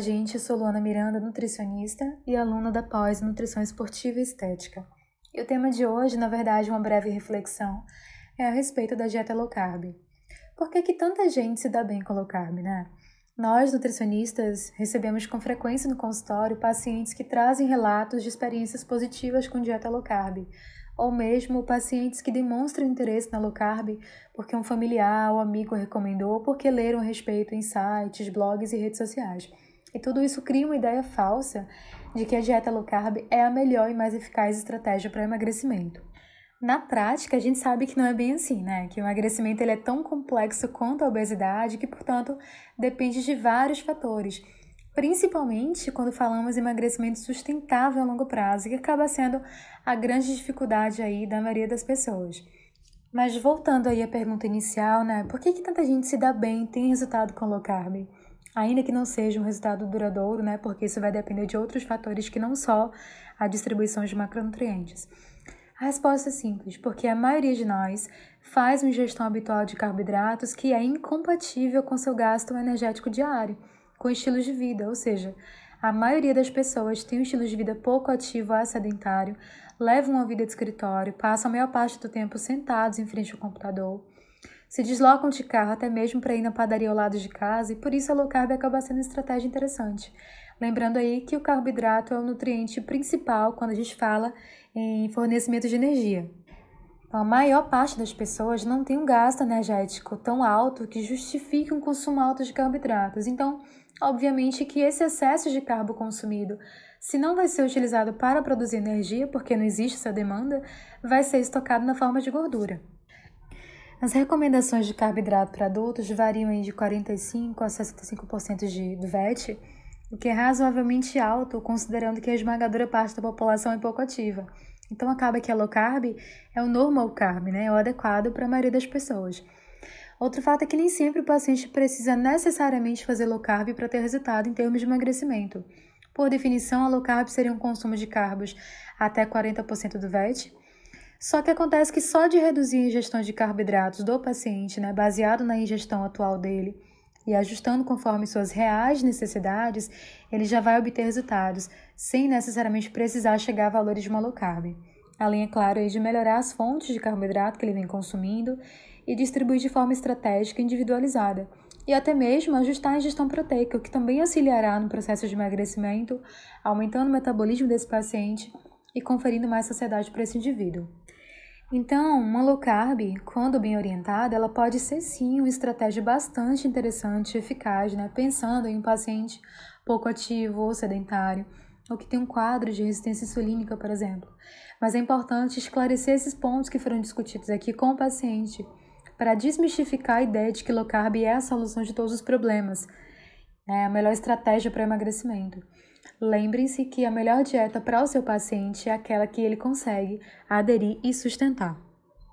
gente, eu sou Luana Miranda, nutricionista e aluna da pós Nutrição Esportiva e Estética. E o tema de hoje, na verdade, uma breve reflexão, é a respeito da dieta low carb. Por que, que tanta gente se dá bem com low carb, né? Nós, nutricionistas, recebemos com frequência no consultório pacientes que trazem relatos de experiências positivas com dieta low carb, ou mesmo pacientes que demonstram interesse na low carb porque um familiar ou amigo recomendou ou porque leram a respeito em sites, blogs e redes sociais. E tudo isso cria uma ideia falsa de que a dieta low carb é a melhor e mais eficaz estratégia para emagrecimento. Na prática, a gente sabe que não é bem assim, né? Que o emagrecimento ele é tão complexo quanto a obesidade, que, portanto, depende de vários fatores, principalmente quando falamos em emagrecimento sustentável a longo prazo, que acaba sendo a grande dificuldade aí da maioria das pessoas. Mas voltando aí à pergunta inicial, né? Por que, que tanta gente se dá bem tem resultado com low carb? Ainda que não seja um resultado duradouro, né? Porque isso vai depender de outros fatores que não só a distribuição de macronutrientes. A resposta é simples, porque a maioria de nós faz uma ingestão habitual de carboidratos que é incompatível com seu gasto energético diário, com estilos de vida, ou seja, a maioria das pessoas tem um estilo de vida pouco ativo a sedentário, levam uma vida de escritório, passam a maior parte do tempo sentados em frente ao computador, se deslocam de carro até mesmo para ir na padaria ao lado de casa e por isso a low carb acaba sendo uma estratégia interessante. Lembrando aí que o carboidrato é o nutriente principal quando a gente fala em fornecimento de energia. Então, a maior parte das pessoas não tem um gasto energético tão alto que justifique um consumo alto de carboidratos. Então, obviamente que esse excesso de carbo consumido, se não vai ser utilizado para produzir energia, porque não existe essa demanda, vai ser estocado na forma de gordura. As recomendações de carboidrato para adultos variam de 45% a 65% de, do VET, o que é razoavelmente alto, considerando que a esmagadora parte da população é pouco ativa. Então acaba que a low carb é o normal carb, né? É o adequado para a maioria das pessoas. Outro fato é que nem sempre o paciente precisa necessariamente fazer low carb para ter resultado em termos de emagrecimento. Por definição, a low carb seria um consumo de carbos até 40% do VET. Só que acontece que só de reduzir a ingestão de carboidratos do paciente, né, baseado na ingestão atual dele, e ajustando conforme suas reais necessidades, ele já vai obter resultados, sem necessariamente precisar chegar a valores de uma low carb. Além, é claro, de melhorar as fontes de carboidrato que ele vem consumindo e distribuir de forma estratégica e individualizada. E até mesmo ajustar a ingestão proteica, o que também auxiliará no processo de emagrecimento, aumentando o metabolismo desse paciente e conferindo mais saciedade para esse indivíduo. Então, uma low carb, quando bem orientada, ela pode ser sim uma estratégia bastante interessante e eficaz, né? Pensando em um paciente pouco ativo ou sedentário, ou que tem um quadro de resistência insulínica, por exemplo. Mas é importante esclarecer esses pontos que foram discutidos aqui com o paciente, para desmistificar a ideia de que low carb é a solução de todos os problemas, é a melhor estratégia para emagrecimento. Lembrem-se que a melhor dieta para o seu paciente é aquela que ele consegue aderir e sustentar.